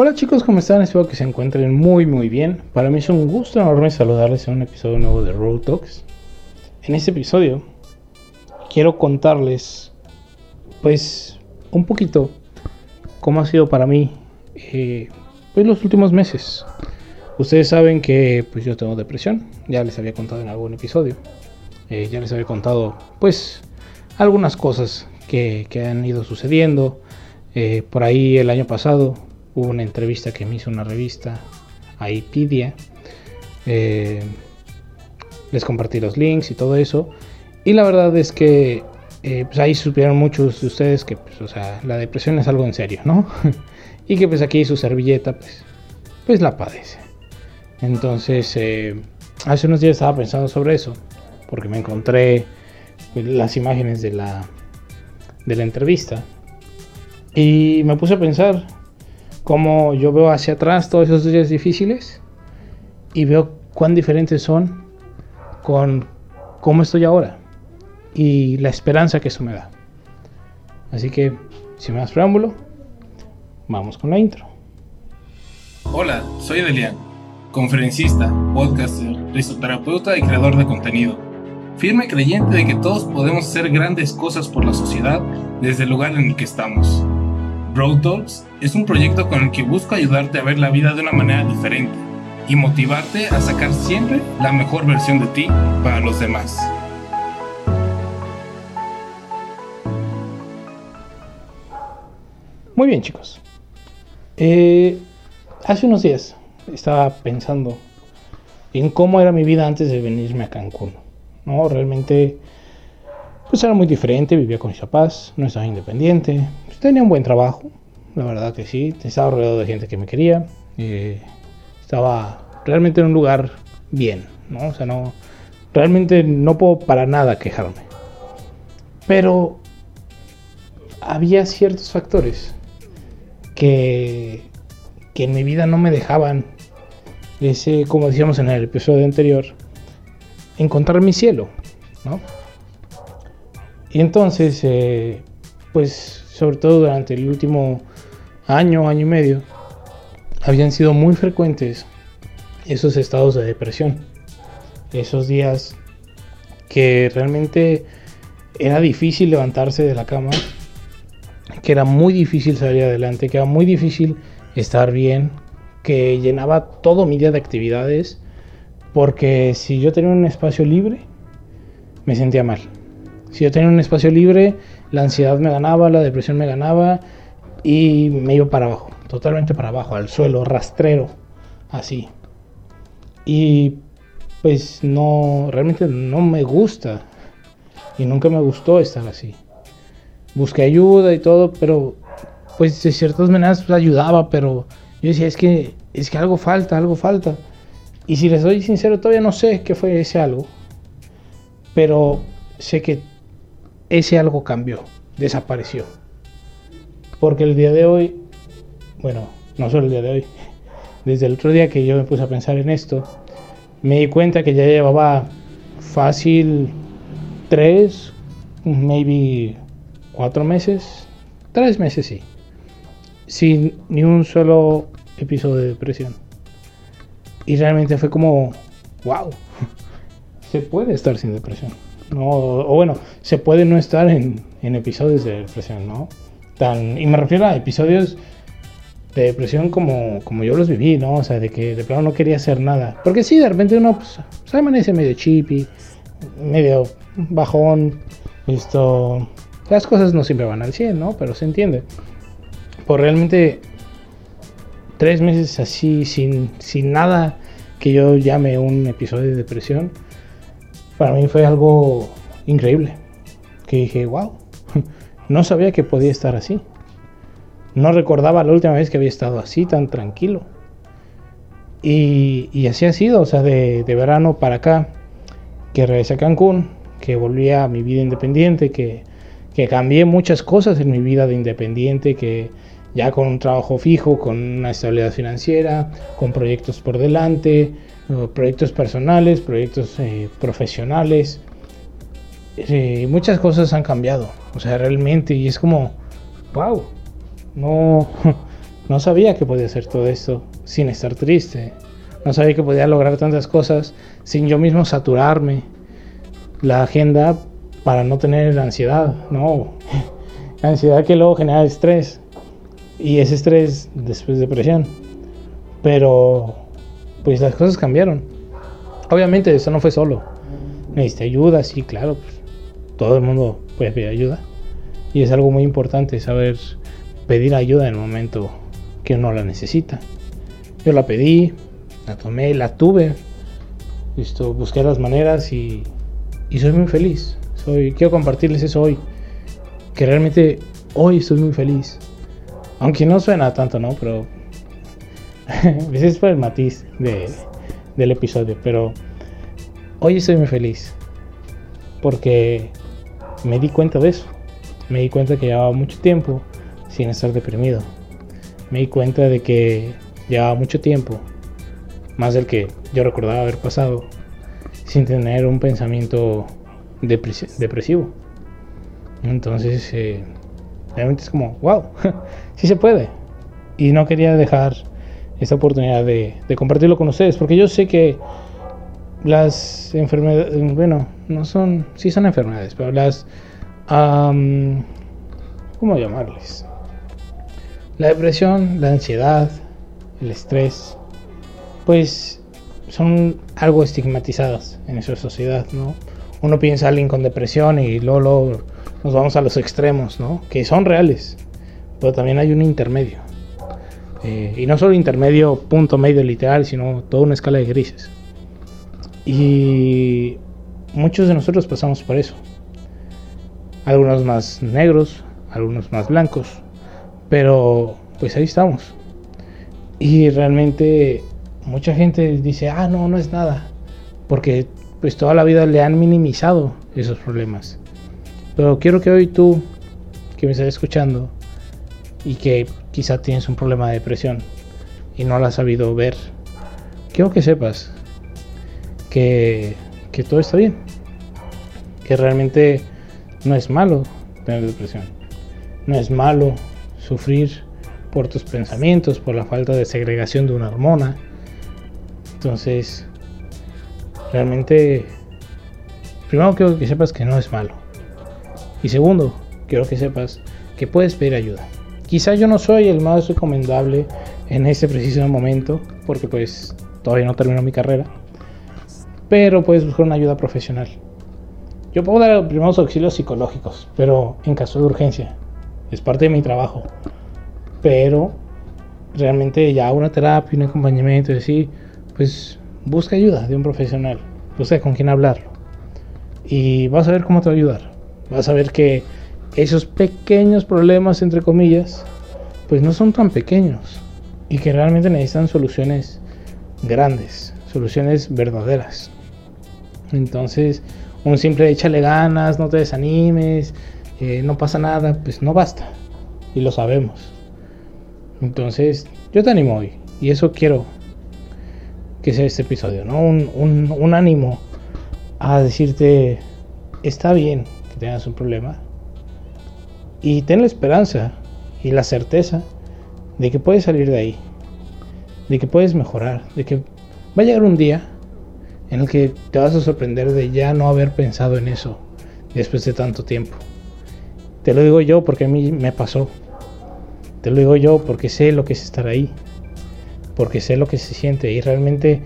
Hola chicos, ¿cómo están? Espero que se encuentren muy muy bien. Para mí es un gusto enorme saludarles en un episodio nuevo de Road Talks. En este episodio quiero contarles pues un poquito cómo ha sido para mí eh, pues los últimos meses. Ustedes saben que pues yo tengo depresión, ya les había contado en algún episodio. Eh, ya les había contado pues algunas cosas que, han ido sucediendo. Eh, por ahí el año pasado hubo una entrevista que me hizo una revista, Aipidia. Eh, les compartí los links y todo eso. Y la verdad es que eh, pues ahí supieron muchos de ustedes que pues, la depresión es algo en serio, ¿no? y que pues aquí su servilleta pues, pues la padece. Entonces, eh, hace unos días estaba pensando sobre eso, porque me encontré las imágenes de la entrevista. Y me puse a pensar cómo yo veo hacia atrás todos esos días difíciles y veo cuán diferentes son con cómo estoy ahora y la esperanza que eso me da. Así que, sin más preámbulo, vamos con la intro. Hola, soy Delian, conferencista, podcaster, risoterapeuta y creador de contenido. Firme creyente de que todos podemos hacer grandes cosas por la sociedad desde el lugar en el que estamos. Road Talks es un proyecto con el que busco ayudarte a ver la vida de una manera diferente y motivarte a sacar siempre la mejor versión de ti para los demás. Muy bien chicos. Eh, hace unos días estaba pensando en cómo era mi vida antes de venirme a Cancún. ¿no? Realmente pues era muy diferente, vivía con mis papás, no estaba independiente, pues, tenía un buen trabajo, la verdad que sí, estaba rodeado de gente que me quería, eh, estaba realmente en un lugar bien, ¿no? O sea, no, realmente no puedo para nada quejarme. Pero había ciertos factores que, que en mi vida no me dejaban, ese, como decíamos en el episodio anterior, encontrar mi cielo, ¿no? Y entonces, eh, pues sobre todo durante el último año, año y medio, habían sido muy frecuentes esos estados de depresión. Esos días que realmente era difícil levantarse de la cama, que era muy difícil salir adelante, que era muy difícil estar bien, que llenaba todo mi día de actividades, porque si yo tenía un espacio libre, me sentía mal. Si yo tenía un espacio libre, la ansiedad me ganaba, la depresión me ganaba y me iba para abajo, totalmente para abajo, al suelo, rastrero, así. Y pues no, realmente no me gusta y nunca me gustó estar así. Busqué ayuda y todo, pero pues de ciertas maneras pues, ayudaba, pero yo decía, es que, es que algo falta, algo falta. Y si les soy sincero, todavía no sé qué fue ese algo, pero sé que ese algo cambió, desapareció. Porque el día de hoy, bueno, no solo el día de hoy, desde el otro día que yo me puse a pensar en esto, me di cuenta que ya llevaba fácil tres, maybe cuatro meses, tres meses sí, sin ni un solo episodio de depresión. Y realmente fue como, wow, se puede estar sin depresión. ¿No? O, bueno, se puede no estar en, episodios de depresión, ¿no? Tan, y me refiero a episodios de depresión como, como yo los viví, ¿no? O sea, de que de plano no quería hacer nada. Porque sí, de repente uno pues, se amanece medio chippy, medio bajón, esto... Las cosas no siempre van al 100, ¿no? Pero se entiende. Por realmente tres meses así, sin, sin nada que yo llame un episodio de depresión, para mí fue algo increíble. Que dije, wow, no sabía que podía estar así. No recordaba la última vez que había estado así, tan tranquilo. Y, así ha sido, o sea, de, verano para acá, que regresé a Cancún, que volví a mi vida independiente, que, que cambié muchas cosas en mi vida de independiente, que ya con un trabajo fijo, con una estabilidad financiera, con proyectos por delante, proyectos personales, proyectos eh, profesionales. Eh, muchas cosas han cambiado, o sea, realmente, y es como, wow, no, no sabía que podía hacer todo esto sin estar triste. No sabía que podía lograr tantas cosas sin yo mismo saturarme la agenda para no tener ansiedad. No, la ansiedad que luego genera estrés. Y ese estrés después depresión. Pero, pues las cosas cambiaron. Obviamente eso no fue solo. Necesité ayuda, sí, claro. Pues, todo el mundo puede pedir ayuda. Y es algo muy importante saber pedir ayuda en el momento que uno la necesita. Yo la pedí, la tomé, la tuve. Listo, busqué las maneras y, y soy muy feliz. Soy, quiero compartirles eso hoy. Que realmente hoy estoy muy feliz. Aunque no suena tanto, ¿no? Pero ese es por el matiz de, del episodio. Pero hoy estoy muy feliz. Porque me di cuenta de eso. Me di cuenta que llevaba mucho tiempo sin estar deprimido. Me di cuenta de que llevaba mucho tiempo, más del que yo recordaba haber pasado, sin tener un pensamiento depresivo. Entonces, eh, realmente es como, wow, sí se puede. Y no quería dejar esta oportunidad de, compartirlo con ustedes, porque yo sé que las enfermedades, bueno, no son, sí son enfermedades, pero las, ¿cómo llamarles? La depresión, la ansiedad, el estrés, pues son algo estigmatizadas en nuestra sociedad, ¿no? Uno piensa a alguien con depresión y luego, nos vamos a los extremos, ¿no? Que son reales, pero también hay un intermedio. Eh, y no solo intermedio, punto medio literal, sino toda una escala de grises. Y muchos de nosotros pasamos por eso. Algunos más negros, algunos más blancos. Pero pues ahí estamos. Y realmente mucha gente dice, ah, no, no es nada. Porque pues toda la vida le han minimizado esos problemas. Pero quiero que hoy tú, que me estás escuchando, y que quizá tienes un problema de depresión y no lo has sabido ver, quiero que sepas que, que todo está bien. Que realmente no es malo tener depresión. No es malo sufrir por tus pensamientos, por la falta de segregación de una hormona. Entonces, realmente, primero quiero que sepas que no es malo. Y segundo, quiero que sepas que puedes pedir ayuda. Quizá yo no soy el más recomendable en este preciso momento, porque pues todavía no termino mi carrera. Pero puedes buscar una ayuda profesional. Yo puedo dar primeros auxilios psicológicos, pero en caso de urgencia. Es parte de mi trabajo. Pero realmente ya una terapia, un acompañamiento, así, pues busca ayuda de un profesional. Busca con quién hablarlo. Y vas a ver cómo te va a ayudar. Vas a ver que esos pequeños problemas, entre comillas, pues no son tan pequeños. Y que realmente necesitan soluciones grandes, soluciones verdaderas. Entonces, un simple échale ganas, no te desanimes, eh, no pasa nada, pues no basta. Y lo sabemos. Entonces, yo te animo hoy. Y eso quiero que sea este episodio, ¿no? Un, ánimo a decirte, está bien tengas un problema. Y ten la esperanza y la certeza de que puedes salir de ahí. De que puedes mejorar. De que va a llegar un día en el que te vas a sorprender de ya no haber pensado en eso después de tanto tiempo. Te lo digo yo porque a mí me pasó. Te lo digo yo porque sé lo que es estar ahí. Porque sé lo que se siente y realmente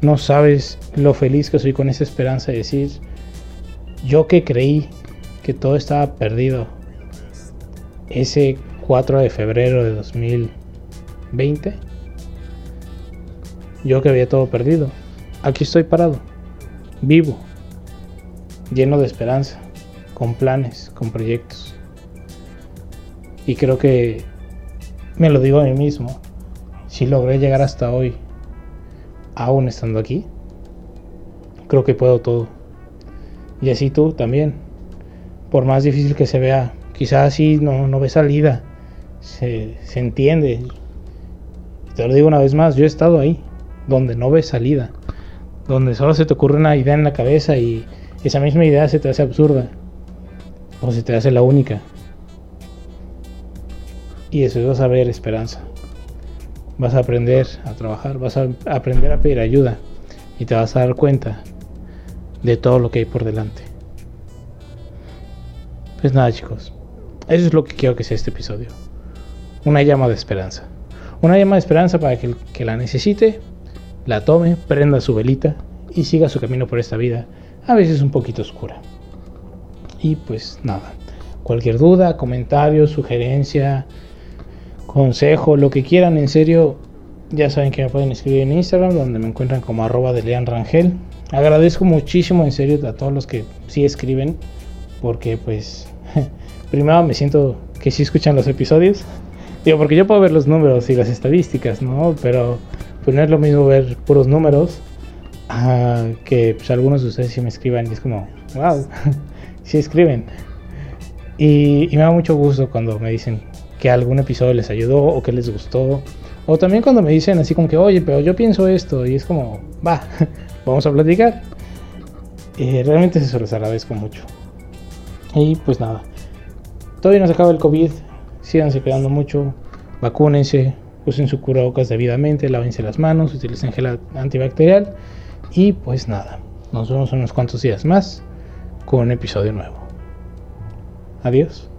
no sabes lo feliz que soy con esa esperanza de decir, yo que creí que todo estaba perdido ese 4 de febrero de 2020, yo que había todo perdido, aquí estoy parado, vivo, lleno de esperanza, con planes, con proyectos. Y creo que me lo digo a mí mismo. Si logré llegar hasta hoy, aún estando aquí, creo que puedo todo. Y así tú también. Por más difícil que se vea, quizás así no, ve salida. Se, entiende. Te lo digo una vez más, yo he estado ahí, donde no ves salida. Donde solo se te ocurre una idea en la cabeza y esa misma idea se te hace absurda. O se te hace la única. Y eso es a ver esperanza. vas a aprender a trabajar, vas a aprender a pedir ayuda y te vas a dar cuenta de todo lo que hay por delante. Pues nada chicos, eso es lo que quiero que sea este episodio. Una llama de esperanza. Una llama de esperanza para que el que la necesite, la tome, prenda su velita y siga su camino por esta vida, a veces un poquito oscura. Y pues nada, cualquier duda, comentario, sugerencia, consejo, lo que quieran, en serio, ya saben que me pueden escribir en Instagram, donde me encuentran como arroba de Lean Rangel. Agradezco muchísimo, en serio, a todos los que sí escriben, porque pues primero me siento que sí escuchan los episodios. Digo, porque yo puedo ver los números y las estadísticas, ¿no? Pero pues no es lo mismo ver puros números que pues, algunos de ustedes sí me escriban y es como, wow, sí escriben. Y, y, me da mucho gusto cuando me dicen que algún episodio les ayudó o que les gustó. O también cuando me dicen así como que, oye, pero yo pienso esto. Y es como, va, vamos a platicar. Y realmente se los agradezco mucho. Y pues nada, todavía no se acaba el COVID. Síganse cuidando mucho. Vacúnense. Usen su cubrebocas debidamente. Lávense las manos. Utilicen gel antibacterial. Y pues nada, nos vemos unos cuantos días más con un episodio nuevo. Adiós.